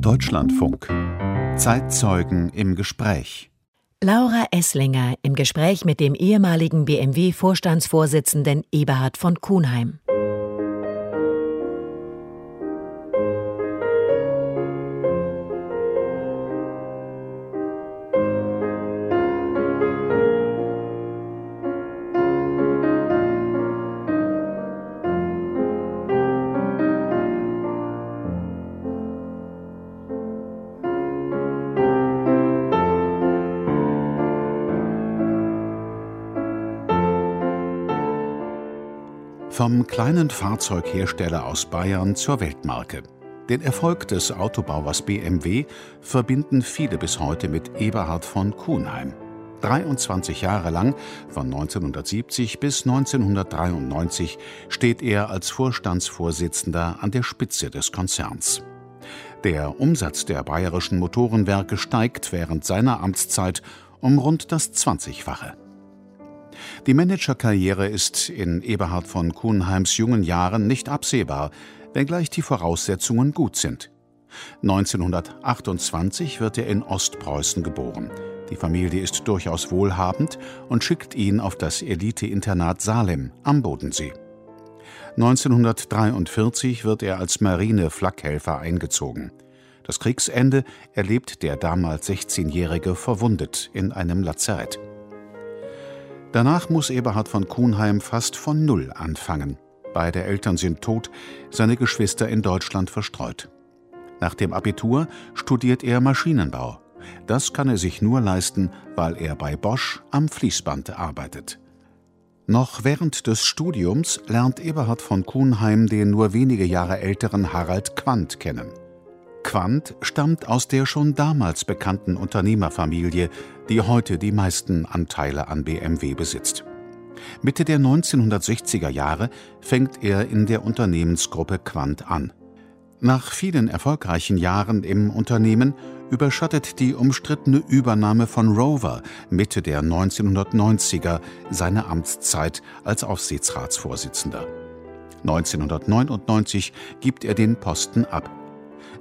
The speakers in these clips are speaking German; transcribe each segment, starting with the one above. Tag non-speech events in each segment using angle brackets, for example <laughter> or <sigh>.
Deutschlandfunk. Zeitzeugen im Gespräch. Laura Esslinger im Gespräch mit dem ehemaligen BMW-Vorstandsvorsitzenden Eberhard von Kuhnheim. Vom kleinen Fahrzeughersteller aus Bayern zur Weltmarke. Den Erfolg des Autobauers BMW verbinden viele bis heute mit Eberhard von Kuhnheim. 23 Jahre lang, von 1970 bis 1993, steht er als Vorstandsvorsitzender an der Spitze des Konzerns. Der Umsatz der bayerischen Motorenwerke steigt während seiner Amtszeit um rund das 20-fache. Die Managerkarriere ist in Eberhard von Kuhnheims jungen Jahren nicht absehbar, wenngleich die Voraussetzungen gut sind. 1928 wird er in Ostpreußen geboren. Die Familie ist durchaus wohlhabend und schickt ihn auf das Elite-Internat Salem am Bodensee. 1943 wird er als Marine-Flakhelfer eingezogen. Das Kriegsende erlebt der damals 16-Jährige verwundet in einem Lazarett. Danach muss Eberhard von Kuhnheim fast von Null anfangen. Beide Eltern sind tot, seine Geschwister in Deutschland verstreut. Nach dem Abitur studiert er Maschinenbau. Das kann er sich nur leisten, weil er bei Bosch am Fließband arbeitet. Noch während des Studiums lernt Eberhard von Kuhnheim den nur wenige Jahre älteren Harald Quandt kennen. Quandt stammt aus der schon damals bekannten Unternehmerfamilie, die heute die meisten Anteile an BMW besitzt. Mitte der 1960er Jahre fängt er in der Unternehmensgruppe Quandt an. Nach vielen erfolgreichen Jahren im Unternehmen überschattet die umstrittene Übernahme von Rover Mitte der 1990er seine Amtszeit als Aufsichtsratsvorsitzender. 1999 gibt er den Posten ab.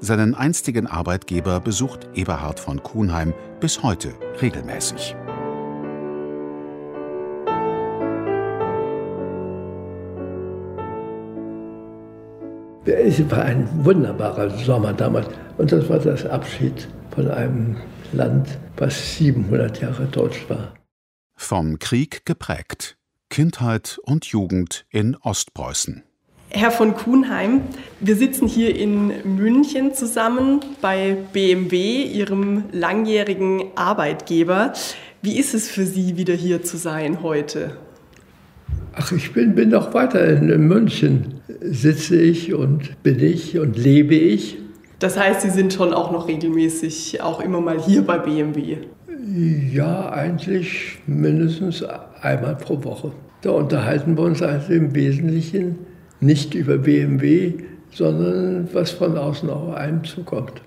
Seinen einstigen Arbeitgeber besucht Eberhard von Kuhnheim bis heute regelmäßig. Es war ein wunderbarer Sommer damals und das war das Abschied von einem Land, was 700 Jahre deutsch war. Vom Krieg geprägt. Kindheit und Jugend in Ostpreußen. Herr von Kuhnheim, wir sitzen hier in München zusammen bei BMW, Ihrem langjährigen Arbeitgeber. Wie ist es für Sie, wieder hier zu sein heute? Ach, ich bin, bin noch weiter in München. Sitze ich und bin ich und lebe ich. Das heißt, Sie sind schon auch noch regelmäßig auch immer mal hier bei BMW? Ja, eigentlich mindestens einmal pro Woche. Da unterhalten wir uns also im Wesentlichen nicht über BMW, sondern was von außen auf einem zukommt.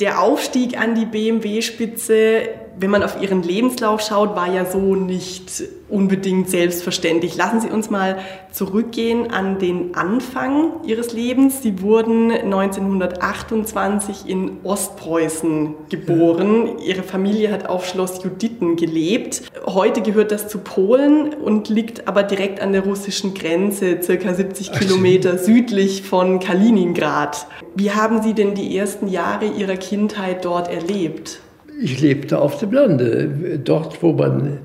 Der Aufstieg an die BMW-Spitze, wenn man auf Ihren Lebenslauf schaut, war ja so nicht unbedingt selbstverständlich. Lassen Sie uns mal zurückgehen an den Anfang Ihres Lebens. Sie wurden 1928 in Ostpreußen geboren. Ihre Familie hat auf Schloss Juditten gelebt. Heute gehört das zu Polen und liegt aber direkt an der russischen Grenze, circa 70 Kilometer südlich von Kaliningrad. Wie haben Sie denn die ersten Jahre Ihrer Kindheit dort erlebt? Ich lebte auf dem Lande, dort, wo man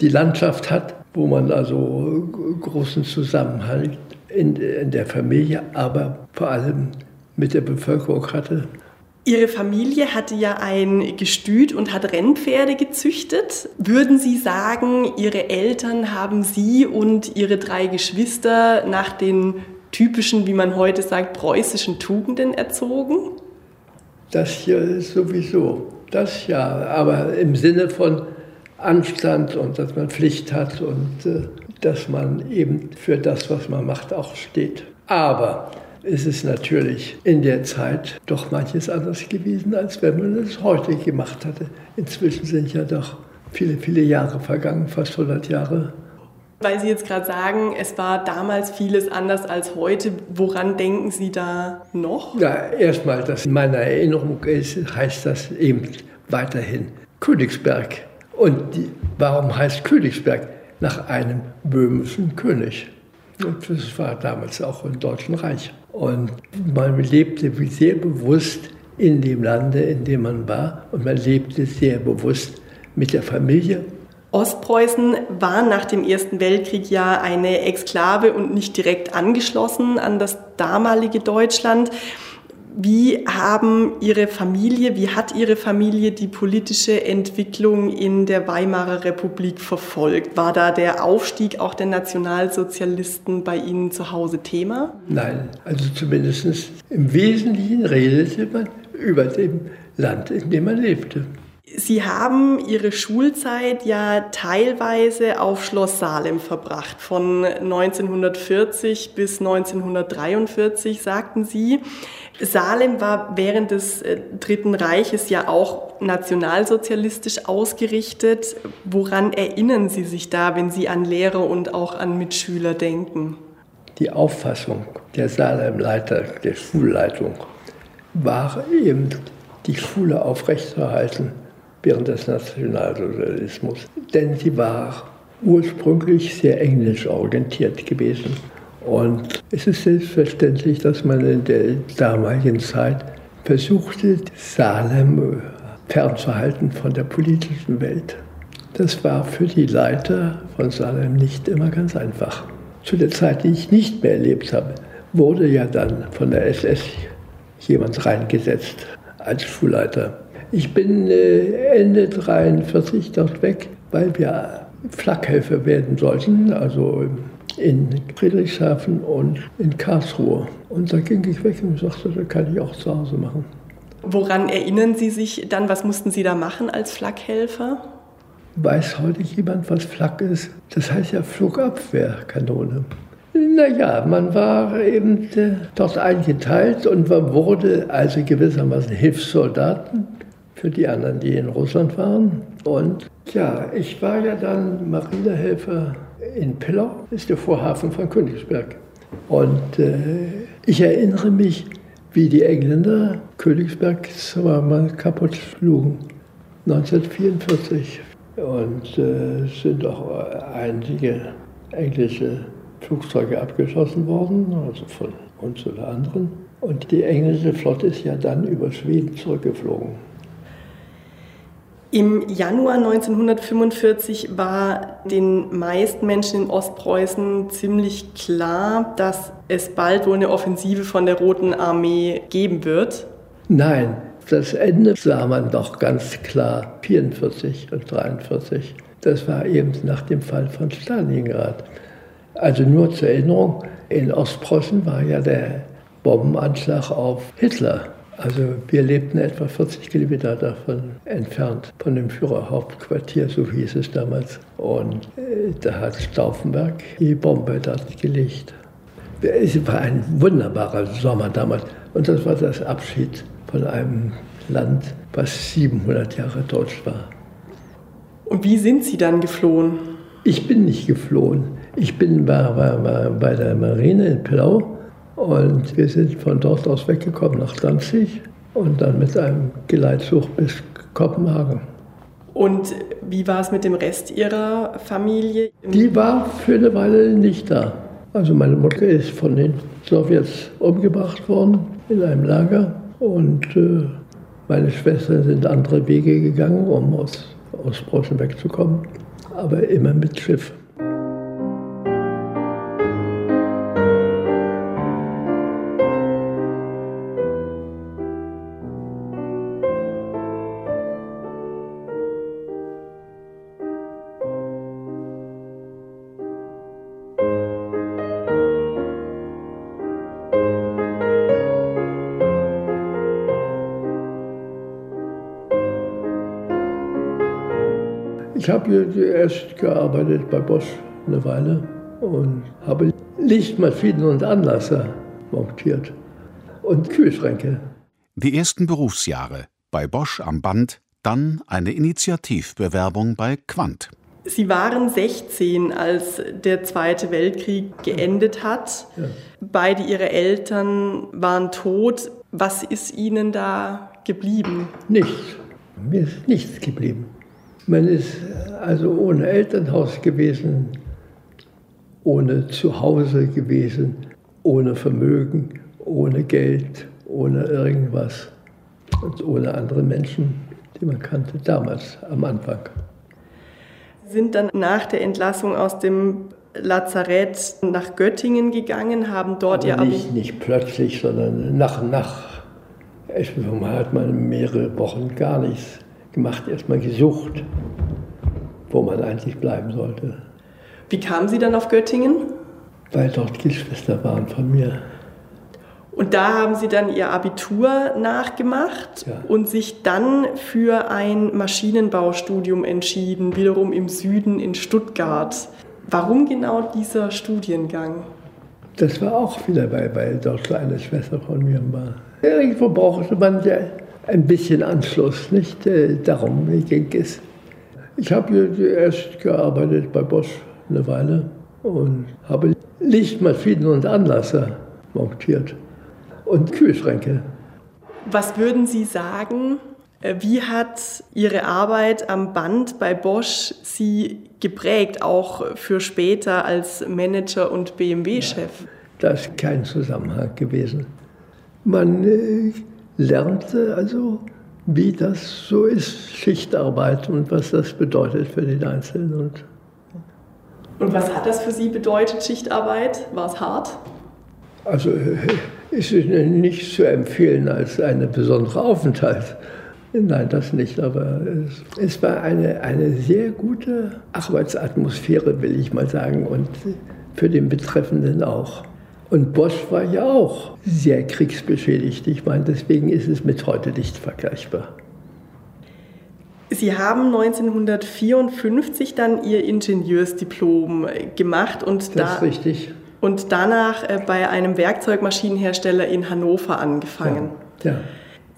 die Landschaft hat, wo man also großen Zusammenhalt in, in der Familie, aber vor allem mit der Bevölkerung hatte. Ihre Familie hatte ja ein Gestüt und hat Rennpferde gezüchtet. Würden Sie sagen, Ihre Eltern haben Sie und Ihre drei Geschwister nach den typischen, wie man heute sagt, preußischen Tugenden erzogen? Das ja sowieso, das ja, aber im Sinne von Anstand und dass man Pflicht hat und äh, dass man eben für das, was man macht, auch steht. Aber es ist natürlich in der Zeit doch manches anders gewesen, als wenn man es heute gemacht hatte. Inzwischen sind ja doch viele, viele Jahre vergangen, fast 100 Jahre. Weil Sie jetzt gerade sagen, es war damals vieles anders als heute. Woran denken Sie da noch? Ja, erstmal, dass in meiner Erinnerung ist, heißt das eben weiterhin Königsberg. Und die, warum heißt Königsberg? Nach einem böhmischen König. Und das war damals auch im Deutschen Reich. Und man lebte sehr bewusst in dem Lande, in dem man war. Und man lebte sehr bewusst mit der Familie Ostpreußen war nach dem Ersten Weltkrieg ja eine Exklave und nicht direkt angeschlossen an das damalige Deutschland. Wie haben Ihre Familie, wie hat Ihre Familie die politische Entwicklung in der Weimarer Republik verfolgt? War da der Aufstieg auch der Nationalsozialisten bei Ihnen zu Hause Thema? Nein, also zumindest im Wesentlichen redete man über dem Land, in dem man lebte. Sie haben Ihre Schulzeit ja teilweise auf Schloss Salem verbracht, von 1940 bis 1943, sagten Sie. Salem war während des äh, Dritten Reiches ja auch nationalsozialistisch ausgerichtet. Woran erinnern Sie sich da, wenn Sie an Lehrer und auch an Mitschüler denken? Die Auffassung der Salemleiter, der Schulleitung, war eben, die Schule aufrechtzuerhalten während des Nationalsozialismus. Denn sie war ursprünglich sehr englisch orientiert gewesen. Und es ist selbstverständlich, dass man in der damaligen Zeit versuchte, Salem fernzuhalten von der politischen Welt. Das war für die Leiter von Salem nicht immer ganz einfach. Zu der Zeit, die ich nicht mehr erlebt habe, wurde ja dann von der SS jemand reingesetzt als Schulleiter. Ich bin äh, Ende 43 dort weg, weil wir Flakhelfer werden sollten, also in Friedrichshafen und in Karlsruhe. Und da ging ich weg und sagte, das kann ich auch zu Hause machen. Woran erinnern Sie sich dann? Was mussten Sie da machen als Flakhelfer? Weiß heute jemand, was Flak ist? Das heißt ja Flugabwehrkanone. Naja, man war eben äh, dort eingeteilt und man wurde also gewissermaßen Hilfssoldaten für die anderen, die in Russland waren. Und ja, ich war ja dann Marinehelfer in Pillau, ist der Vorhafen von Königsberg. Und äh, ich erinnere mich, wie die Engländer Königsberg zweimal kaputt schlugen, 1944. Und äh, sind auch einige englische Flugzeuge abgeschossen worden, also von uns oder anderen. Und die englische Flotte ist ja dann über Schweden zurückgeflogen. Im Januar 1945 war den meisten Menschen in Ostpreußen ziemlich klar, dass es bald wohl eine Offensive von der Roten Armee geben wird. Nein, das Ende sah man doch ganz klar, 44 und 43. Das war eben nach dem Fall von Stalingrad. Also nur zur Erinnerung, in Ostpreußen war ja der Bombenanschlag auf Hitler also wir lebten etwa 40 Kilometer davon entfernt, von dem Führerhauptquartier, so hieß es damals. Und äh, da hat Stauffenberg die Bombe dort gelegt. Es war ein wunderbarer Sommer damals. Und das war das Abschied von einem Land, was 700 Jahre deutsch war. Und wie sind Sie dann geflohen? Ich bin nicht geflohen. Ich bin bei, bei, bei der Marine in Plau und wir sind von dort aus weggekommen nach Danzig und dann mit einem Geleitzug bis Kopenhagen. Und wie war es mit dem Rest Ihrer Familie? Die war für eine Weile nicht da. Also meine Mutter ist von den Sowjets umgebracht worden in einem Lager und äh, meine Schwestern sind andere Wege gegangen, um aus, aus Preußen wegzukommen, aber immer mit Schiff. Ich habe erst gearbeitet bei Bosch eine Weile und habe Lichtmaschinen und Anlasser montiert und Kühlschränke. Die ersten Berufsjahre bei Bosch am Band, dann eine Initiativbewerbung bei Quant. Sie waren 16, als der Zweite Weltkrieg geendet hat. Ja. Beide Ihre Eltern waren tot. Was ist Ihnen da geblieben? Nichts. Mir ist nichts geblieben. Man ist also ohne Elternhaus gewesen, ohne Zuhause gewesen, ohne Vermögen, ohne Geld, ohne irgendwas und ohne andere Menschen, die man kannte damals am Anfang. Sind dann nach der Entlassung aus dem Lazarett nach Göttingen gegangen, haben dort Aber ihr nicht, nicht plötzlich, sondern nach und nach. Erstmal hat man mehrere Wochen gar nichts gemacht, erstmal gesucht, wo man eigentlich bleiben sollte. Wie kamen Sie dann auf Göttingen? Weil dort Geschwister waren von mir. Und da haben Sie dann Ihr Abitur nachgemacht ja. und sich dann für ein Maschinenbaustudium entschieden, wiederum im Süden in Stuttgart. Warum genau dieser Studiengang? Das war auch wieder, weil, weil dort eine Schwester von mir war. Irgendwo brauchte man ja ein bisschen Anschluss, nicht? Äh, darum ging es. Ich habe erst gearbeitet bei Bosch eine Weile und habe Lichtmaschinen und Anlasser montiert und Kühlschränke. Was würden Sie sagen, äh, wie hat Ihre Arbeit am Band bei Bosch Sie geprägt, auch für später als Manager und BMW-Chef? Ja, da ist kein Zusammenhang gewesen. Man äh, lernte also, wie das so ist, Schichtarbeit und was das bedeutet für den Einzelnen. Und, und was hat das für Sie bedeutet, Schichtarbeit? War es hart? Also es ist nicht zu empfehlen als ein besonderer Aufenthalt. Nein, das nicht, aber es, es, war eine, eine sehr gute Arbeitsatmosphäre, will ich mal sagen, und für den Betreffenden auch. Und Bosch war ja auch sehr kriegsbeschädigt. Ich meine, deswegen ist es mit heute nicht vergleichbar. Sie haben 1954 dann Ihr Ingenieursdiplom gemacht und da. Und danach äh, bei einem Werkzeugmaschinenhersteller in Hannover angefangen. Ja. ja.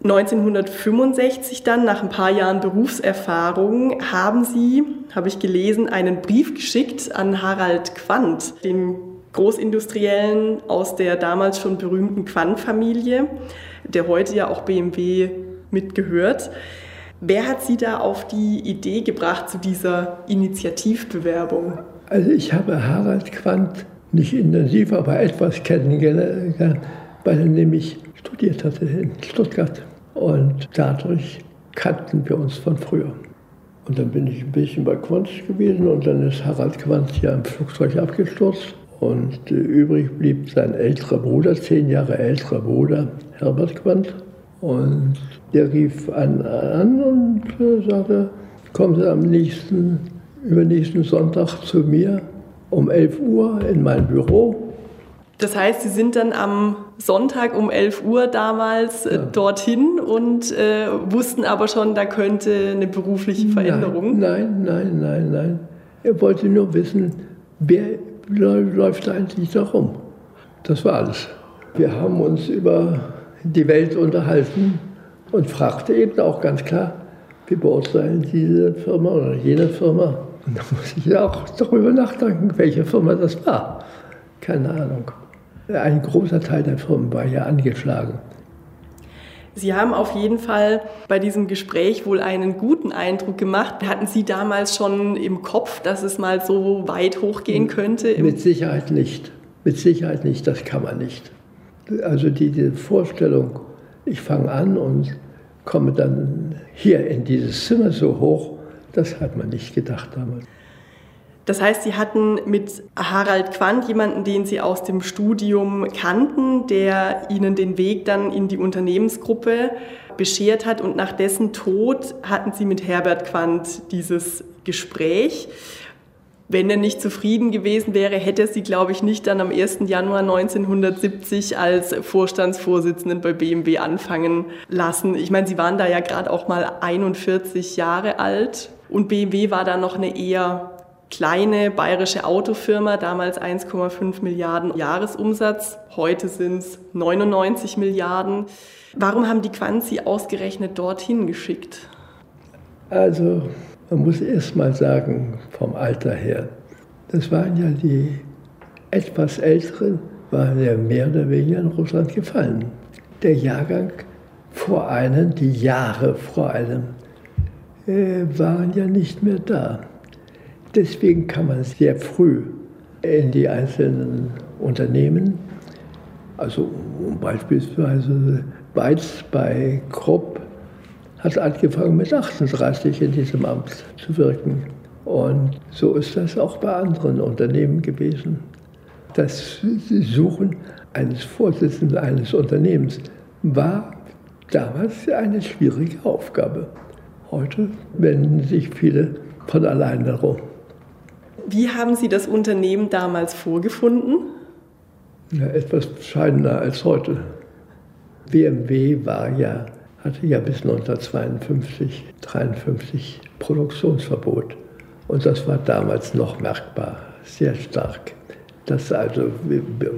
1965 dann, nach ein paar Jahren Berufserfahrung, haben Sie, habe ich gelesen, einen Brief geschickt an Harald Quandt, den Großindustriellen aus der damals schon berühmten Quandt-Familie, der heute ja auch BMW mitgehört. Wer hat Sie da auf die Idee gebracht zu dieser Initiativbewerbung? Also ich habe Harald Quandt nicht intensiv, aber etwas kennengelernt, weil er nämlich studiert hatte in Stuttgart. Und dadurch kannten wir uns von früher. Und dann bin ich ein bisschen bei Quandt gewesen und dann ist Harald Quandt ja im Flugzeug abgestürzt. Und äh, übrig blieb sein älterer Bruder, zehn Jahre älterer Bruder, Herbert Quandt. Und der rief an, an und äh, sagte, kommen Sie am nächsten, übernächsten Sonntag zu mir um 11 Uhr in mein Büro. Das heißt, Sie sind dann am Sonntag um 11 Uhr damals äh, ja. dorthin und äh, wussten aber schon, da könnte eine berufliche Veränderung. Nein, nein, nein, nein. Er wollte nur wissen, wer läuft eigentlich da rum. Das war alles. Wir haben uns über die Welt unterhalten und fragte eben auch ganz klar, wie beurteilen diese Firma oder jene Firma? Und da muss ich auch darüber nachdenken, welche Firma das war. Keine Ahnung. Ein großer Teil der Firmen war ja angeschlagen. Sie haben auf jeden Fall bei diesem Gespräch wohl einen guten Eindruck gemacht. Hatten Sie damals schon im Kopf, dass es mal so weit hochgehen könnte? Mit Sicherheit nicht. Mit Sicherheit nicht, das kann man nicht. Also diese Vorstellung, ich fange an und komme dann hier in dieses Zimmer so hoch, das hat man nicht gedacht damals. Das heißt, Sie hatten mit Harald Quandt jemanden, den Sie aus dem Studium kannten, der Ihnen den Weg dann in die Unternehmensgruppe beschert hat und nach dessen Tod hatten Sie mit Herbert Quandt dieses Gespräch. Wenn er nicht zufrieden gewesen wäre, hätte er Sie, glaube ich, nicht dann am 1. Januar 1970 als Vorstandsvorsitzenden bei BMW anfangen lassen. Ich meine, Sie waren da ja gerade auch mal 41 Jahre alt und BMW war da noch eine eher kleine bayerische Autofirma, damals 1,5 Milliarden Jahresumsatz, heute sind es 99 Milliarden. Warum haben die Quanzi ausgerechnet dorthin geschickt? Also Man muss erst mal sagen, vom Alter her, das waren ja die etwas älteren, waren ja mehr oder weniger in Russland gefallen. Der Jahrgang vor einem, die Jahre vor einem, äh, waren ja nicht mehr da. Deswegen kann man sehr früh in die einzelnen Unternehmen, also beispielsweise Weiz bei Krupp, hat angefangen mit 38 in diesem Amt zu wirken. Und so ist das auch bei anderen Unternehmen gewesen. Das Suchen eines Vorsitzenden eines Unternehmens war damals eine schwierige Aufgabe. Heute wenden sich viele von allein darum. Wie haben Sie das Unternehmen damals vorgefunden? Ja, etwas bescheidener als heute. BMW war ja, hatte ja bis 1952, 1953 Produktionsverbot. Und das war damals noch merkbar, sehr stark. Dass also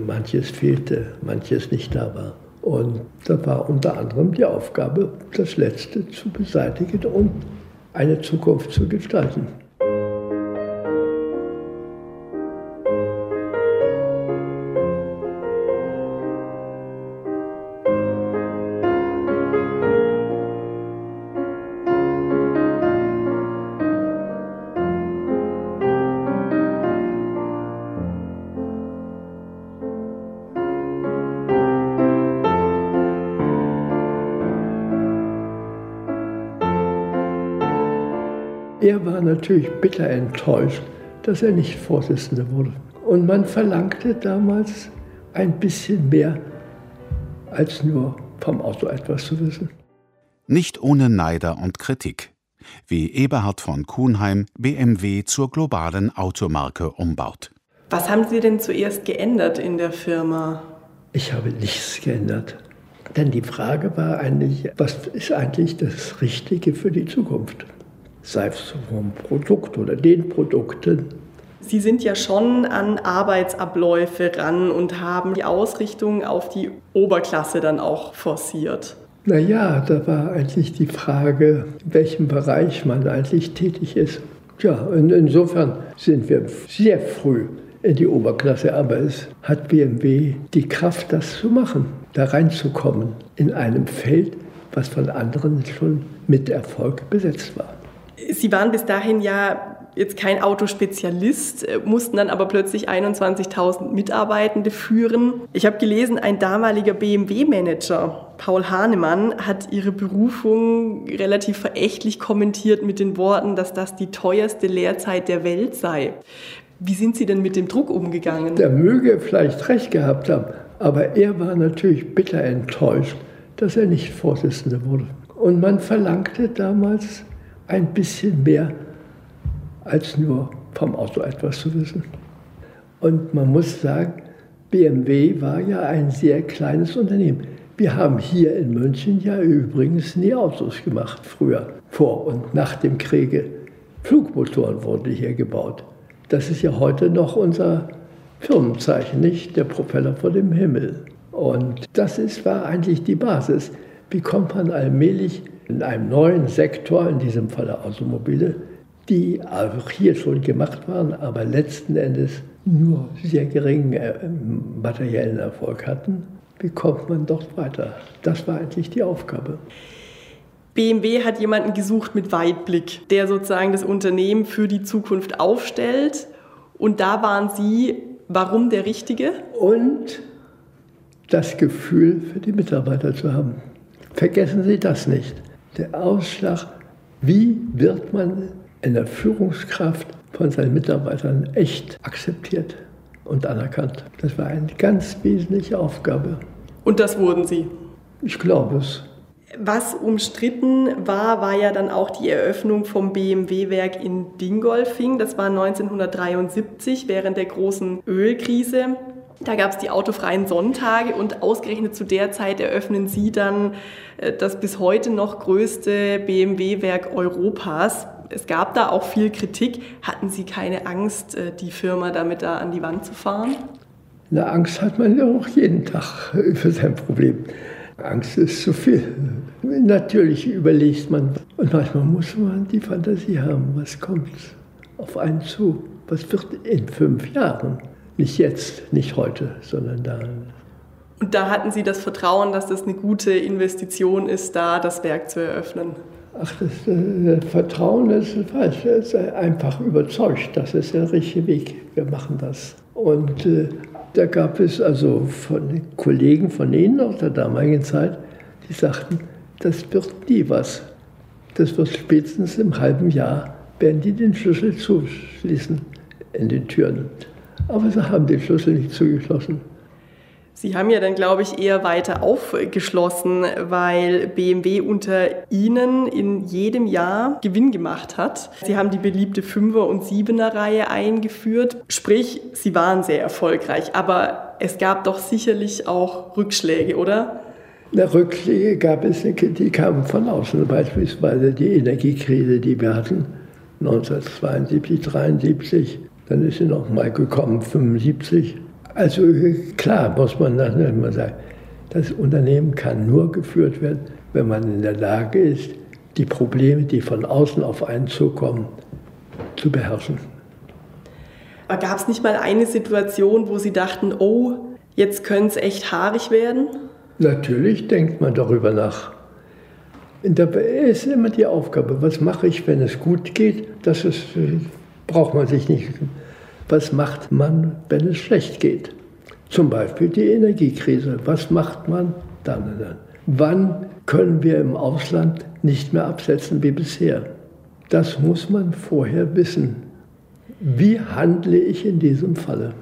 manches fehlte, manches nicht da war. Und da war unter anderem die Aufgabe, das Letzte zu beseitigen und eine Zukunft zu gestalten. Er war natürlich bitter enttäuscht, dass er nicht Vorsitzender wurde. Und man verlangte damals ein bisschen mehr als nur vom Auto etwas zu wissen. Nicht ohne Neider und Kritik. Wie Eberhard von Kuhnheim BMW zur globalen Automarke umbaut. Was haben Sie denn zuerst geändert in der Firma? Ich habe nichts geändert. Denn die Frage war eigentlich, was ist eigentlich das Richtige für die Zukunft? Sei es vom Produkt oder den Produkten. Sie sind ja schon an Arbeitsabläufe ran und haben die Ausrichtung auf die Oberklasse dann auch forciert. Naja, da war eigentlich die Frage, in welchem Bereich man eigentlich tätig ist. Ja, und insofern sind wir sehr früh in die Oberklasse, aber es hat BMW die Kraft, das zu machen, da reinzukommen in einem Feld, was von anderen schon mit Erfolg besetzt war. Sie waren bis dahin ja jetzt kein Autospezialist, äh, mussten dann aber plötzlich 21.000 Mitarbeitende führen. Ich habe gelesen, ein damaliger BMW-Manager, Paul Hahnemann, hat ihre Berufung relativ verächtlich kommentiert mit den Worten, dass das die teuerste Lehrzeit der Welt sei. Wie sind Sie denn mit dem Druck umgegangen? Der möge vielleicht recht gehabt haben, aber er war natürlich bitter enttäuscht, dass er nicht Vorsitzender wurde. Und man verlangte damals ein bisschen mehr als nur vom Auto etwas zu wissen. Und man muss sagen, BMW war ja ein sehr kleines Unternehmen. Wir haben hier in München ja übrigens nie Autos gemacht, früher, vor und nach dem Kriege. Flugmotoren wurden hier gebaut. Das ist ja heute noch unser Firmenzeichen, nicht der Propeller vor dem Himmel. Und das ist, war eigentlich die Basis. Wie kommt man allmählich in einem neuen Sektor, in diesem Falle Automobile, die auch hier schon gemacht waren, aber letzten Endes nur sehr geringen äh, materiellen Erfolg hatten. Wie kommt man dort weiter? Das war eigentlich die Aufgabe. BMW hat jemanden gesucht mit Weitblick, der sozusagen das Unternehmen für die Zukunft aufstellt. Und da waren Sie, warum der Richtige? Und das Gefühl für die Mitarbeiter zu haben. Vergessen Sie das nicht der Ausschlag, wie wird man in der Führungskraft von seinen Mitarbeitern echt akzeptiert und anerkannt. Das war eine ganz wesentliche Aufgabe. Und das wurden Sie? Ich glaube es. Was umstritten war, war ja dann auch die Eröffnung vom BMW-Werk in Dingolfing. Das war 1973 während der großen Ölkrise. Da gab es die autofreien Sonntage und ausgerechnet zu der Zeit eröffnen Sie dann äh, das bis heute noch größte BMW-Werk Europas. Es gab da auch viel Kritik. Hatten Sie keine Angst, äh, die Firma damit da an die Wand zu fahren? Na, Angst hat man ja auch jeden Tag <laughs> für sein Problem. Angst ist zu viel. Natürlich überlegt man und manchmal muss man die Fantasie haben, was kommt auf einen zu, was wird in fünf Jahren. Nicht jetzt, nicht heute, sondern dann. Und da hatten Sie das Vertrauen, dass das eine gute Investition ist, da das Werk zu eröffnen? Ach, das äh, Vertrauen ist falsch. Es ist einfach überzeugt, das ist der richtige Weg. Wir machen das. Und äh, da gab es also von Kollegen von Ihnen aus der damaligen Zeit, die sagten, das wird nie was. Das wird spätestens im halben Jahr, werden die den Schlüssel zuschließen in den Türen. Aber sie haben den Schlüssel nicht zugeschlossen. Sie haben ja dann, glaube ich, eher weiter aufgeschlossen, weil BMW unter Ihnen in jedem Jahr Gewinn gemacht hat. Sie haben die beliebte Fünfer- und Siebener-Reihe eingeführt. Sprich, Sie waren sehr erfolgreich. Aber es gab doch sicherlich auch Rückschläge, oder? Na, Rückschläge gab es, die kamen von außen. Beispielsweise die Energiekrise, die wir hatten 1972, 1973. Dann ist sie noch mal gekommen, 1975. Also klar muss man dann immer sagen, das Unternehmen kann nur geführt werden, wenn man in der Lage ist, die Probleme, die von außen auf einen zukommen, zu beherrschen. Aber gab es nicht mal eine Situation, wo Sie dachten, oh, jetzt könnte es echt haarig werden? Natürlich denkt man darüber nach. Dabei ist immer die Aufgabe, was mache ich, wenn es gut geht? Das ist, braucht man sich nicht was macht man, wenn es schlecht geht? Zum Beispiel die Energiekrise. Was macht man dann dann? Wann können wir im Ausland nicht mehr absetzen wie bisher? Das muss man vorher wissen. Wie handle ich in diesem Falle?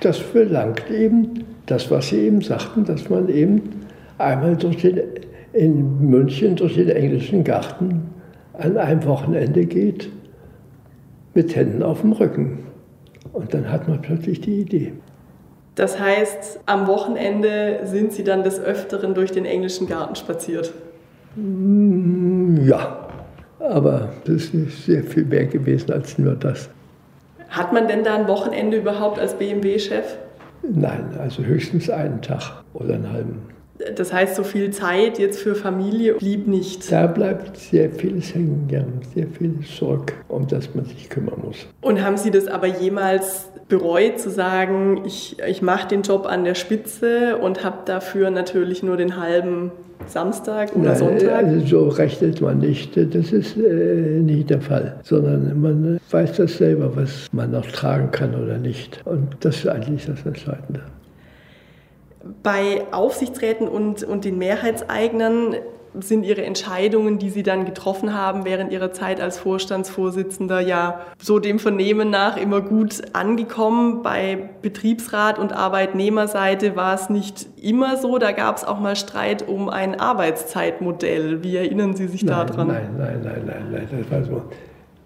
Das verlangt eben das, was Sie eben sagten, dass man eben einmal durch den, in München durch den englischen Garten an einem Wochenende geht mit Händen auf dem Rücken. Und dann hat man plötzlich die Idee. Das heißt, am Wochenende sind Sie dann des Öfteren durch den englischen Garten spaziert? Mm, ja, aber das ist sehr viel mehr gewesen als nur das. Hat man denn da ein Wochenende überhaupt als BMW-Chef? Nein, also höchstens einen Tag oder einen halben. Das heißt, so viel Zeit jetzt für Familie blieb nicht. Da bleibt sehr vieles hängen, ja, sehr vieles zurück, um das man sich kümmern muss. Und haben Sie das aber jemals bereut, zu sagen, ich, ich mache den Job an der Spitze und habe dafür natürlich nur den halben Samstag oder Nein, Sonntag? Also so rechnet man nicht. Das ist äh, nicht der Fall. Sondern man weiß das selber, was man noch tragen kann oder nicht. Und das ist eigentlich das Entscheidende. Bei Aufsichtsräten und, und den Mehrheitseignern sind Ihre Entscheidungen, die Sie dann getroffen haben während Ihrer Zeit als Vorstandsvorsitzender, ja so dem Vernehmen nach immer gut angekommen. Bei Betriebsrat und Arbeitnehmerseite war es nicht immer so. Da gab es auch mal Streit um ein Arbeitszeitmodell. Wie erinnern Sie sich nein, daran? Nein, nein, nein, nein, nein. Das war so.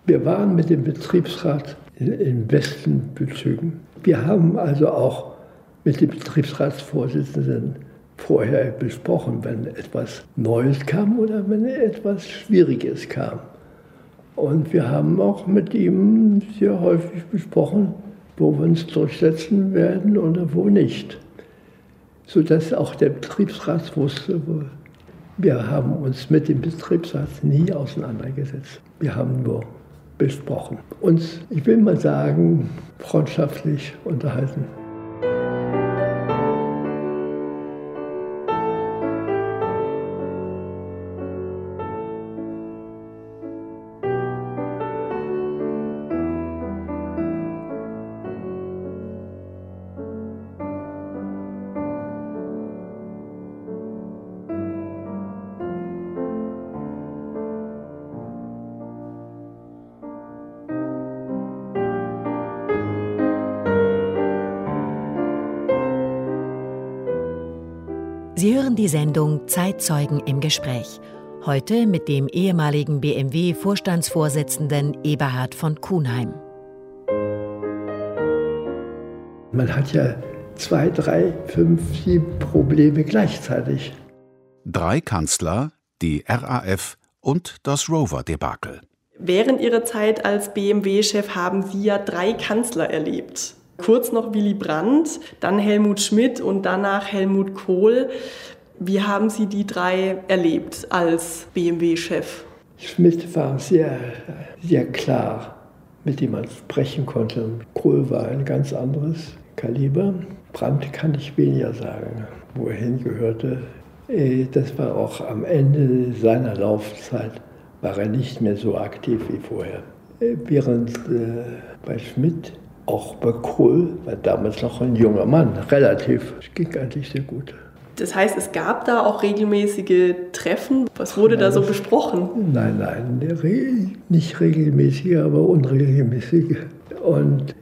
Wir waren mit dem Betriebsrat in, in besten Bezügen. Wir haben also auch mit dem Betriebsratsvorsitzenden vorher besprochen, wenn etwas Neues kam oder wenn etwas Schwieriges kam. Und wir haben auch mit ihm sehr häufig besprochen, wo wir uns durchsetzen werden oder wo nicht. Sodass auch der Betriebsrat wusste, wir haben uns mit dem Betriebsrat nie auseinandergesetzt. Wir haben nur besprochen. Uns, ich will mal sagen, freundschaftlich unterhalten. Die Sendung Zeitzeugen im Gespräch. Heute mit dem ehemaligen BMW-Vorstandsvorsitzenden Eberhard von Kuhnheim. Man hat ja zwei, drei, fünf, sieben Probleme gleichzeitig. Drei Kanzler, die RAF und das Rover-Debakel. Während Ihrer Zeit als BMW-Chef haben Sie ja drei Kanzler erlebt. Kurz noch Willy Brandt, dann Helmut Schmidt und danach Helmut Kohl. Wie haben Sie die drei erlebt als BMW-Chef? Schmidt war sehr, sehr klar, mit dem man sprechen konnte. Kohl war ein ganz anderes Kaliber. Brandt kann ich weniger sagen, wo er hingehörte. Äh, das war auch am Ende seiner Laufzeit, war er nicht mehr so aktiv wie vorher. Äh, während äh, bei Schmidt, auch bei Kohl, war damals noch ein junger Mann, relativ, es ging eigentlich sehr gut. Das heißt, es gab da auch regelmäßige Treffen. Was wurde nein, da so besprochen? Nein, nein, nicht regelmäßige, aber unregelmäßige. Und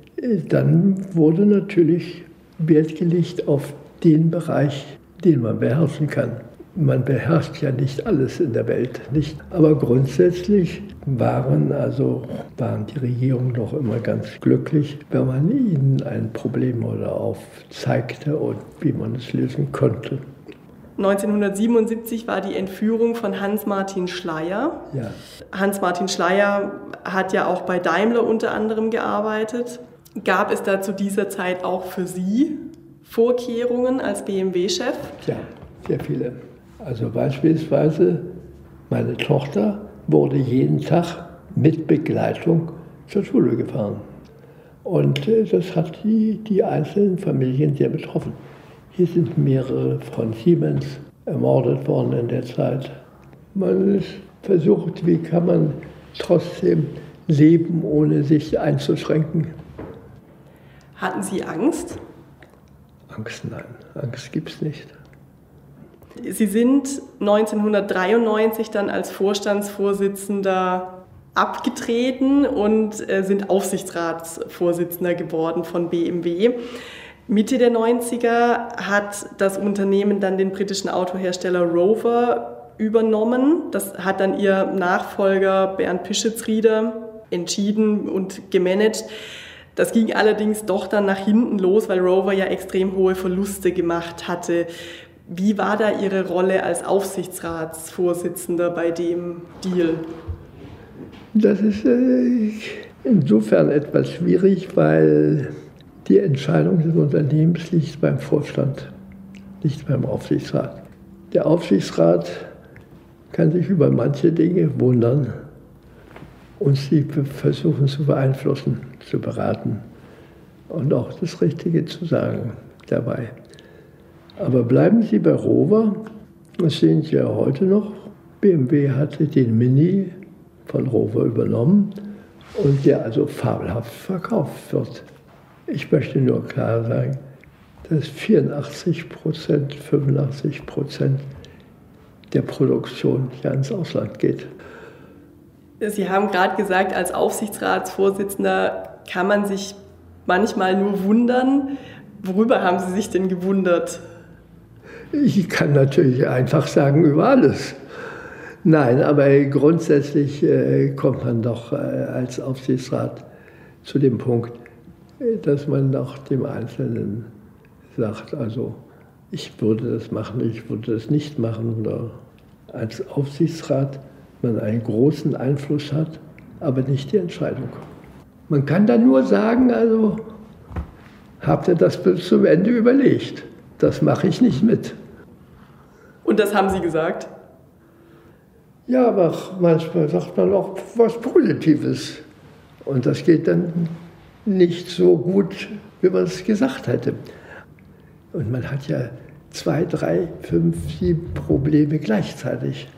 dann wurde natürlich Wert gelegt auf den Bereich, den man beherrschen kann. Man beherrscht ja nicht alles in der Welt, nicht. Aber grundsätzlich waren also waren die Regierungen doch immer ganz glücklich, wenn man ihnen ein Problem oder aufzeigte und wie man es lösen konnte. 1977 war die Entführung von Hans-Martin Schleyer. Ja. Hans-Martin Schleyer hat ja auch bei Daimler unter anderem gearbeitet. Gab es da zu dieser Zeit auch für Sie Vorkehrungen als BMW-Chef? Ja, sehr viele. Also beispielsweise meine Tochter wurde jeden Tag mit Begleitung zur Schule gefahren. Und äh, das hat die, die einzelnen Familien sehr betroffen. Hier sind mehrere von Siemens ermordet worden in der Zeit. Man versucht, wie kann man trotzdem leben, ohne sich einzuschränken. Hatten Sie Angst? Angst, nein. Angst gibt es nicht. Sie sind 1993 dann als Vorstandsvorsitzender abgetreten und äh, sind Aufsichtsratsvorsitzender geworden von BMW. Mitte der 90er hat das Unternehmen dann den britischen Autohersteller Rover übernommen. Das hat dann ihr Nachfolger Bernd Pischetsrieder entschieden und gemanagt. Das ging allerdings doch dann nach hinten los, weil Rover ja extrem hohe Verluste gemacht hatte. Wie war da Ihre Rolle als Aufsichtsratsvorsitzender bei dem Deal? Das ist äh, insofern etwas schwierig, weil die Entscheidung des Unternehmens liegt beim Vorstand, nicht beim Aufsichtsrat. Der Aufsichtsrat kann sich über manche Dinge wundern und sie versuchen zu beeinflussen, zu beraten und auch das Richtige zu sagen dabei. Aber bleiben Sie bei Rover, das sehen Sie ja heute noch. BMW hatte den Mini von Rover übernommen und der also fabelhaft verkauft wird. Ich möchte nur klar sagen, dass 84 Prozent, 85 Prozent der Produktion ja ins Ausland geht. Sie haben gerade gesagt, als Aufsichtsratsvorsitzender kann man sich manchmal nur wundern. Worüber haben Sie sich denn gewundert? Ich kann natürlich einfach sagen, über alles. Nein, aber grundsätzlich äh, kommt man doch äh, als Aufsichtsrat zu dem Punkt, äh, dass man doch dem Einzelnen sagt, also ich würde das machen, ich würde das nicht machen. Oder als Aufsichtsrat man einen großen Einfluss hat, aber nicht die Entscheidung. Man kann dann nur sagen, also habt ihr das bis zum Ende überlegt? Das mache ich nicht mit. Und das haben Sie gesagt? Ja, aber manchmal sagt man auch was Positives. Und das geht dann nicht so gut, wie man es gesagt hätte. Und man hat ja zwei, drei, fünf, sieben Probleme gleichzeitig.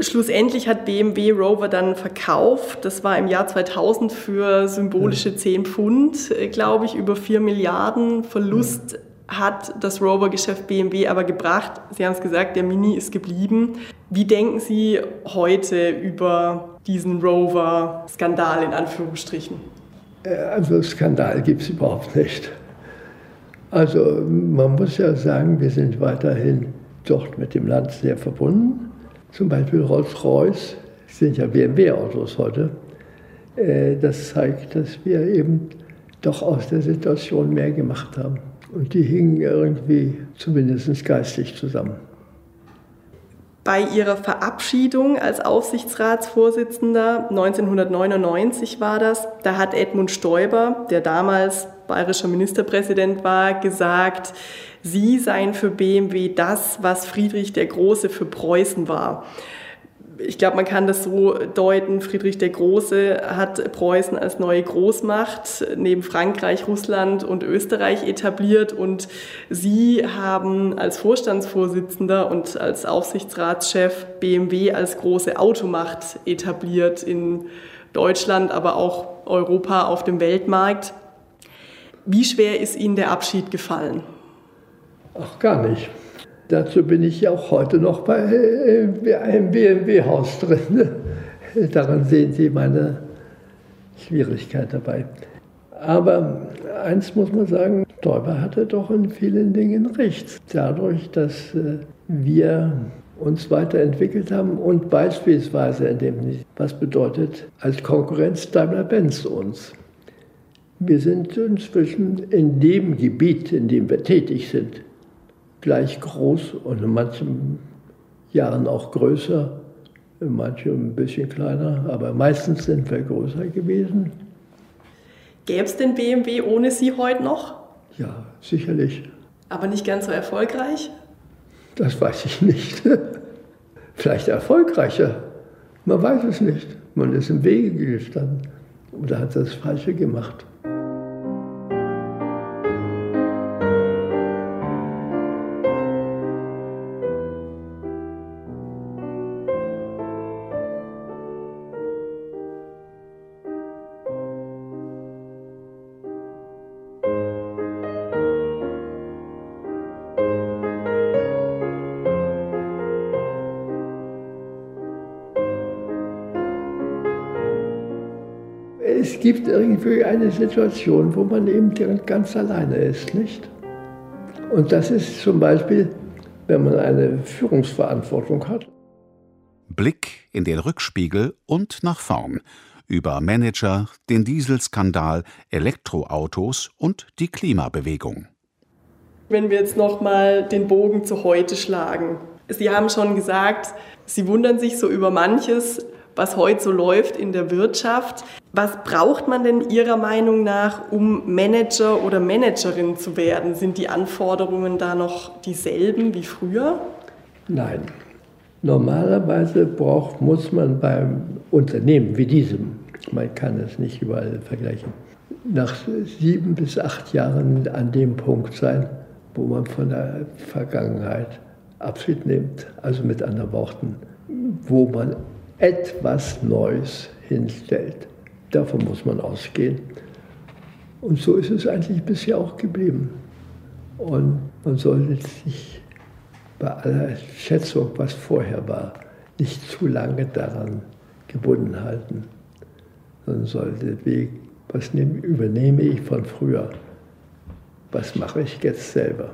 Schlussendlich hat BMW Rover dann verkauft. Das war im Jahr 2000 für symbolische 10 Pfund, äh, glaube ich, über 4 Milliarden. Verlust hat das Rover-Geschäft BMW aber gebracht. Sie haben es gesagt, der Mini ist geblieben. Wie denken Sie heute über diesen Rover-Skandal in Anführungsstrichen? Äh, also Skandal gibt es überhaupt nicht. Also man muss ja sagen, wir sind weiterhin dort mit dem Land sehr verbunden. Zum Beispiel Rolls-Royce sind ja BMW-Autos heute. Äh, das zeigt, dass wir eben doch aus der Situation mehr gemacht haben. Und die hingen irgendwie zumindest geistig zusammen. Bei ihrer Verabschiedung als Aufsichtsratsvorsitzender 1999 war das, da hat Edmund Stoiber, der damals bayerischer Ministerpräsident war, gesagt, sie seien für BMW das, was Friedrich der Große für Preußen war ich glaube, man kann das so deuten, Friedrich der Große hat Preußen als neue Großmacht neben Frankreich, Russland und Österreich etabliert und Sie haben als Vorstandsvorsitzender und als Aufsichtsratschef BMW als große Automacht etabliert in Deutschland, aber auch Europa auf dem Weltmarkt. Wie schwer ist Ihnen der Abschied gefallen? Ach, gar nicht. Dazu bin ich ja auch heute noch bei äh, einem BMW-Haus drin. <laughs> Daran sehen Sie meine Schwierigkeit dabei. Aber eins muss man sagen, Stoiber hatte doch in vielen Dingen recht. Dadurch, dass äh, wir uns weiterentwickelt haben und beispielsweise in dem, was bedeutet als Konkurrenz Daimler-Benz uns. Wir sind inzwischen in dem Gebiet, in dem wir tätig sind, gleich groß und in manchen Jahren auch größer, in manchen ein bisschen kleiner, aber meistens sind wir größer gewesen. Gäbe es den BMW ohne Sie heute noch? Ja, sicherlich. Aber nicht ganz so erfolgreich? Das weiß ich nicht. <laughs> Vielleicht erfolgreicher. Man weiß es nicht. Man ist im Wege gestanden oder hat das Falsche gemacht. Es gibt irgendwie eine Situation, wo man eben ganz alleine ist, nicht? Und das ist zum Beispiel, wenn man eine Führungsverantwortung hat. Blick in den Rückspiegel und nach vorn über Manager, den Dieselskandal, Elektroautos und die Klimabewegung. Wenn wir jetzt noch mal den Bogen zu heute schlagen. Sie haben schon gesagt, Sie wundern sich so über manches, was heute so läuft in der Wirtschaft. Was braucht man denn Ihrer Meinung nach, um Manager oder Managerin zu werden? Sind die Anforderungen da noch dieselben wie früher? Nein. Normalerweise braucht, muss man beim Unternehmen wie diesem, man kann es nicht überall vergleichen, nach sieben bis acht Jahren an dem Punkt sein, wo man von der Vergangenheit Abschied nimmt. Also mit anderen Worten, wo man etwas Neues hinstellt. Davon muss man ausgehen. Und so ist es eigentlich bisher auch geblieben. Und man sollte sich bei aller Schätzung, was vorher war, nicht zu lange daran gebunden halten, sondern sollte, wie, was nehme, übernehme ich von früher, was mache ich jetzt selber.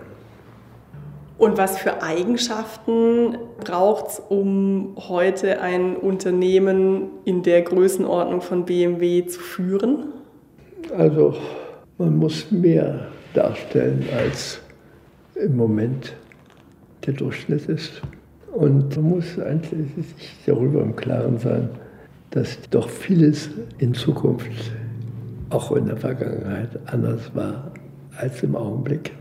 Und was für Eigenschaften braucht es, um heute ein Unternehmen in der Größenordnung von BMW zu führen? Also man muss mehr darstellen, als im Moment der Durchschnitt ist. Und man muss sich darüber im Klaren sein, dass doch vieles in Zukunft, auch in der Vergangenheit, anders war als im Augenblick.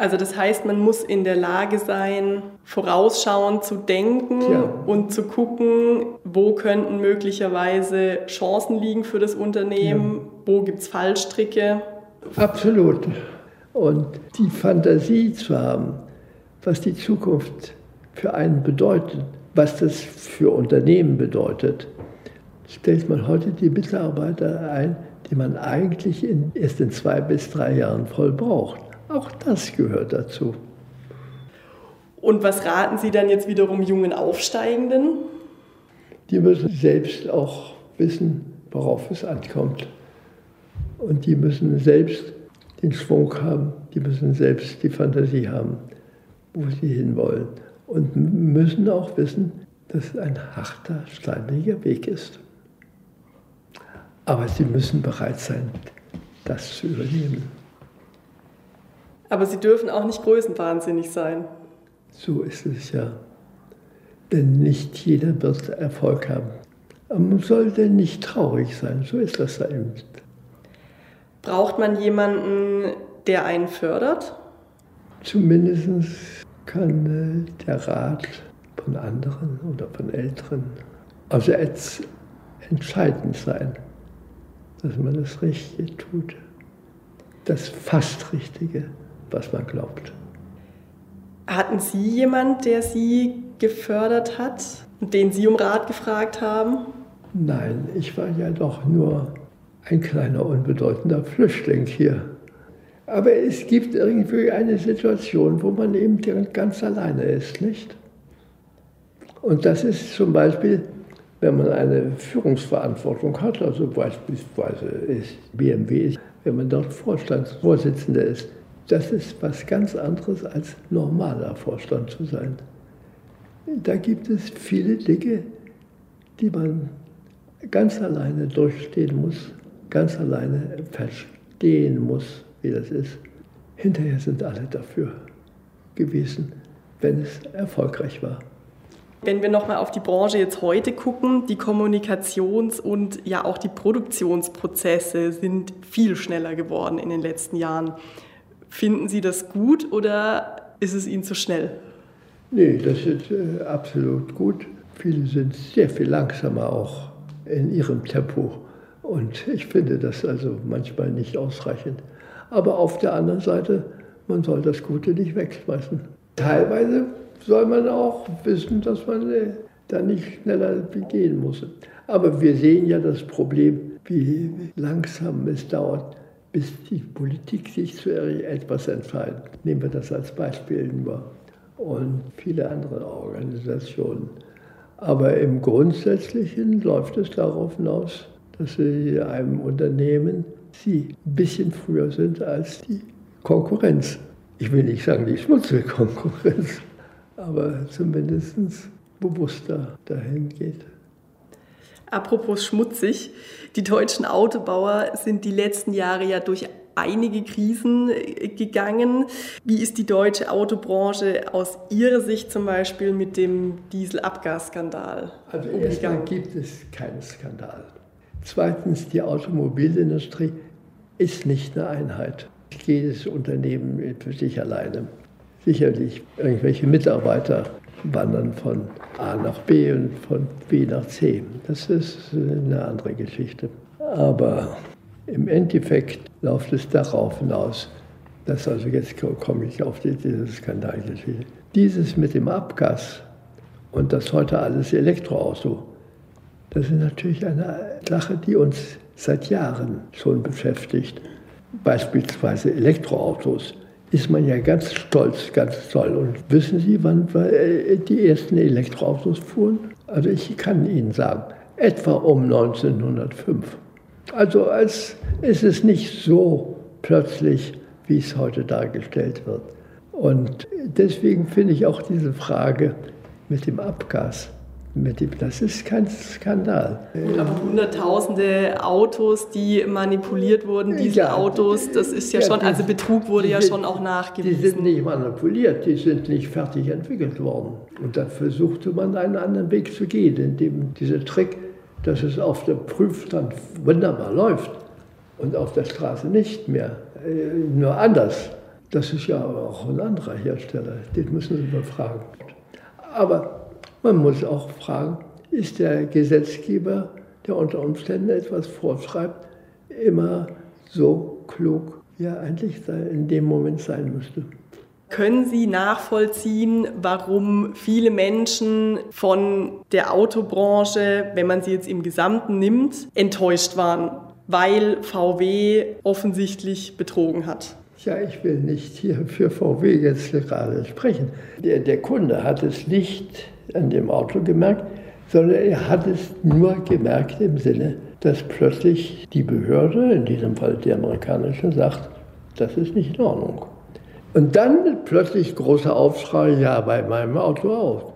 Also das heißt, man muss in der Lage sein, vorausschauend zu denken ja. und zu gucken, wo könnten möglicherweise Chancen liegen für das Unternehmen, ja. wo gibt es Fallstricke. Absolut. Und die Fantasie zu haben, was die Zukunft für einen bedeutet, was das für Unternehmen bedeutet, stellt man heute die Mitarbeiter ein, die man eigentlich in, erst in zwei bis drei Jahren voll braucht. Auch das gehört dazu. Und was raten Sie dann jetzt wiederum jungen Aufsteigenden? Die müssen selbst auch wissen, worauf es ankommt. Und die müssen selbst den Schwung haben, die müssen selbst die Fantasie haben, wo sie hinwollen. Und müssen auch wissen, dass es ein harter, steiniger Weg ist. Aber sie müssen bereit sein, das zu übernehmen. Aber sie dürfen auch nicht größenwahnsinnig sein. So ist es ja. Denn nicht jeder wird Erfolg haben. Aber man sollte nicht traurig sein, so ist das eben. Braucht man jemanden, der einen fördert? Zumindest kann äh, der Rat von anderen oder von Älteren also entscheidend sein, dass man das Richtige tut. Das fast Richtige, was man glaubt. Hatten Sie jemand, der Sie gefördert hat, den Sie um Rat gefragt haben? Nein, ich war ja doch nur ein kleiner, unbedeutender Flüchtling hier. Aber es gibt irgendwie eine Situation, wo man eben ganz alleine ist, nicht? Und das ist zum Beispiel, wenn man eine Führungsverantwortung hat, also beispielsweise ist BMW, wenn man dort Vorstandsvorsitzender ist, das ist was ganz anderes als normaler Vorstand zu sein. Da gibt es viele Dinge, die man ganz alleine durchstehen muss, ganz alleine verstehen muss, wie das ist. Hinterher sind alle dafür gewesen, wenn es erfolgreich war. Wenn wir nochmal auf die Branche jetzt heute gucken, die Kommunikations- und ja auch die Produktionsprozesse sind viel schneller geworden in den letzten Jahren. Finden Sie das gut oder ist es Ihnen zu schnell? Nee, das ist äh, absolut gut. Viele sind sehr viel langsamer auch in ihrem Tempo. Und ich finde das also manchmal nicht ausreichend. Aber auf der anderen Seite, man soll das Gute nicht wegschmeißen. Teilweise soll man auch wissen, dass man äh, da nicht schneller begehen muss. Aber wir sehen ja das Problem, wie langsam es dauert, bis die Politik sich zu etwas entscheidet. Nehmen wir das als Beispiel nur. Und viele andere Organisationen. Aber im Grundsätzlichen läuft es darauf hinaus, dass sie einem Unternehmen sie ein bisschen früher sind als die Konkurrenz. Ich will nicht sagen die schmutzige Konkurrenz, aber zumindest bewusster dahin geht. Apropos schmutzig, die deutschen Autobauer sind die letzten Jahre ja durch einige Krisen äh, gegangen. Wie ist die deutsche Autobranche aus Ihrer Sicht zum Beispiel mit dem Dieselabgasskandal also? Erstmal gibt es keinen Skandal. Zweitens, die Automobilindustrie ist nicht eine Einheit. Jedes Unternehmen für sich alleine. Sicherlich, irgendwelche Mitarbeiter wandern von A nach B und von B nach C. Das ist eine andere Geschichte. Aber im Endeffekt läuft es darauf hinaus, dass also jetzt komme ich auf die, diese Skandalgeschichte. Dieses mit dem Abgas und das heute alles Elektroauto, das ist natürlich eine Sache, die uns seit Jahren schon beschäftigt. Beispielsweise Elektroautos ist man ja ganz stolz, ganz toll. Und wissen Sie, wann äh, die ersten Elektroautos fuhren? Also ich kann Ihnen sagen, etwa um 1905. Also als ist es nicht so plötzlich, wie es heute dargestellt wird. Und deswegen finde ich auch diese Frage mit dem Abgas das ist kein Skandal. Aber hunderttausende Autos, die manipuliert wurden, diese ja, Autos, das ist ja, ja schon, also Betrug wurde ja sind, schon auch nachgewiesen. Die sind nicht manipuliert, die sind nicht fertig entwickelt worden. Und da versuchte man einen anderen Weg zu gehen, indem dieser Trick, dass es auf der Prüfstand wunderbar läuft und auf der Straße nicht mehr, äh, nur anders. Das ist ja auch ein anderer Hersteller, den müssen wir fragen. Aber man muss auch fragen, ist der Gesetzgeber, der unter Umständen etwas vorschreibt, immer so klug, wie er eigentlich in dem Moment sein müsste? Können Sie nachvollziehen, warum viele Menschen von der Autobranche, wenn man sie jetzt im Gesamten nimmt, enttäuscht waren, weil VW offensichtlich betrogen hat? Ja, ich will nicht hier für VW jetzt gerade sprechen. Der, der Kunde hat es nicht an dem Auto gemerkt, sondern er hat es nur gemerkt im Sinne, dass plötzlich die Behörde, in diesem Fall die amerikanische, sagt, das ist nicht in Ordnung. Und dann plötzlich großer Aufschrei, ja, bei meinem Auto auch.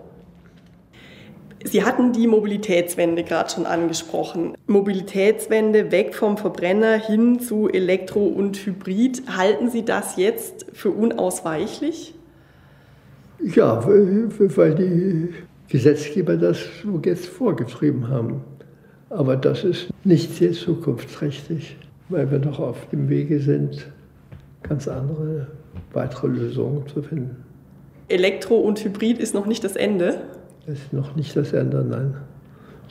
Sie hatten die Mobilitätswende gerade schon angesprochen. Mobilitätswende weg vom Verbrenner hin zu Elektro und Hybrid. Halten Sie das jetzt für unausweichlich? Ja, weil die Gesetzgeber das jetzt vorgeschrieben haben. Aber das ist nicht sehr zukunftsträchtig. weil wir noch auf dem Wege sind, ganz andere weitere Lösungen zu finden. Elektro und Hybrid ist noch nicht das Ende? Das ist noch nicht das Ende, nein.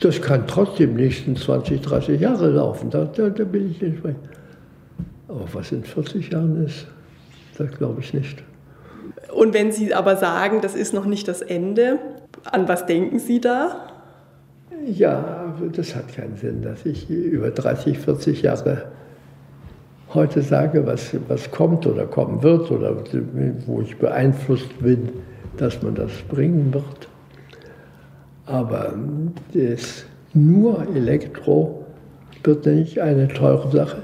Das kann trotzdem nächsten 20, 30 Jahre laufen, da, da, da bin ich nicht bei. Aber was in 40 Jahren ist, das glaube ich nicht. Und wenn Sie aber sagen, das ist noch nicht das Ende, an was denken Sie da? Ja, das hat keinen Sinn, dass ich über 30, 40 Jahre heute sage, was, was kommt oder kommen wird oder wo ich beeinflusst bin, dass man das bringen wird. Aber das nur Elektro wird nicht eine teure Sache,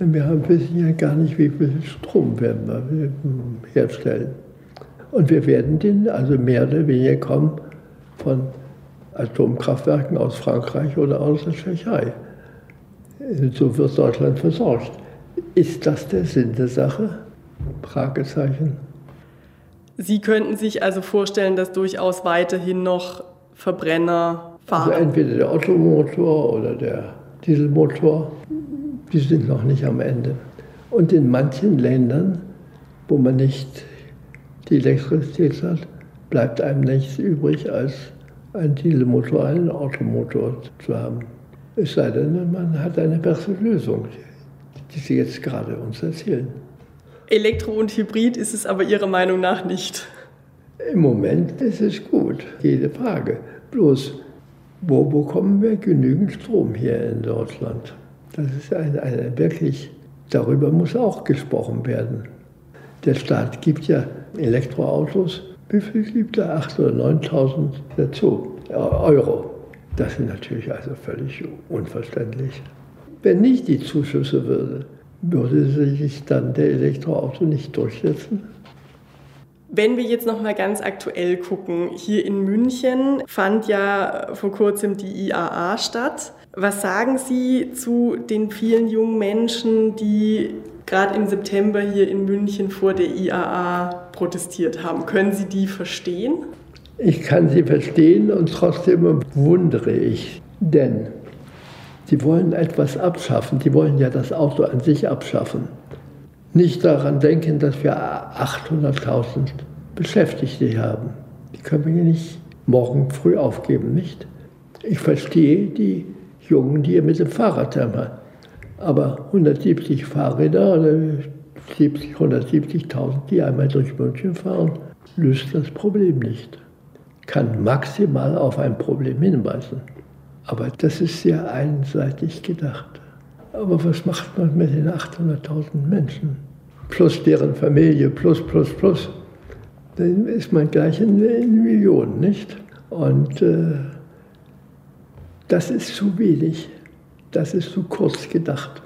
denn wir wissen ja gar nicht, wie viel Strom werden wir herstellen. Und wir werden den also mehr oder weniger kommen von Atomkraftwerken aus Frankreich oder aus der Tschechei. So wird Deutschland versorgt. Ist das der Sinn der Sache? Fragezeichen. Sie könnten sich also vorstellen, dass durchaus weiterhin noch Verbrenner fahren? Also entweder der Ottomotor oder der Dieselmotor, die sind noch nicht am Ende. Und in manchen Ländern, wo man nicht die Elektrizität hat, bleibt einem nichts übrig, als einen Dieselmotor, einen Automotor zu haben. Es sei denn, man hat eine bessere Lösung, die Sie jetzt gerade uns erzählen. Elektro und Hybrid ist es aber Ihrer Meinung nach nicht. Im Moment ist es gut, jede Frage. Bloß, wo bekommen wir genügend Strom hier in Deutschland? Das ist eine, eine wirklich, darüber muss auch gesprochen werden. Der Staat gibt ja Elektroautos, wie viel gibt er? 8.000 oder 9.000 dazu, Euro. Das ist natürlich also völlig unverständlich. Wenn nicht die Zuschüsse würde, würde sich dann der Elektroauto nicht durchsetzen? Wenn wir jetzt noch mal ganz aktuell gucken, hier in München fand ja vor kurzem die IAA statt. Was sagen Sie zu den vielen jungen Menschen, die gerade im September hier in München vor der IAA protestiert haben? Können Sie die verstehen? Ich kann sie verstehen und trotzdem wundere ich, denn Sie wollen etwas abschaffen. Die wollen ja das Auto an sich abschaffen. Nicht daran denken, dass wir 800.000 Beschäftigte haben. Die können wir nicht morgen früh aufgeben, nicht? Ich verstehe die Jungen, die ihr mit dem Fahrrad haben. Aber 170 Fahrräder oder 70, 170.000, die einmal durch München fahren, löst das Problem nicht. Kann maximal auf ein Problem hinweisen. Aber das ist sehr einseitig gedacht. Aber was macht man mit den 800.000 Menschen? Plus deren Familie, plus, plus, plus. Dann ist man gleich in, in Millionen, nicht? Und äh, das ist zu wenig. Das ist zu kurz gedacht.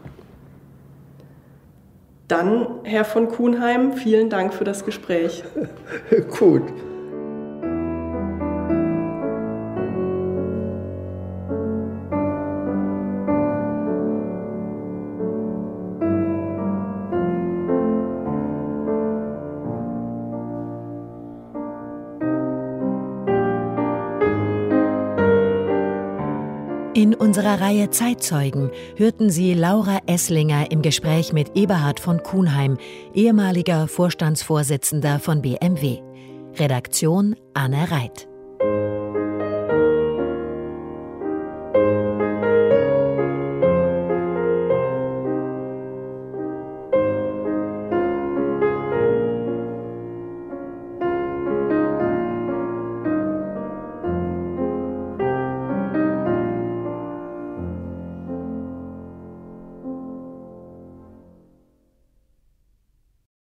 Dann, Herr von Kuhnheim, vielen Dank für das Gespräch. <laughs> Gut. Unserer Reihe Zeitzeugen hörten Sie Laura Esslinger im Gespräch mit Eberhard von Kuhnheim, ehemaliger Vorstandsvorsitzender von BMW. Redaktion Anne Reit.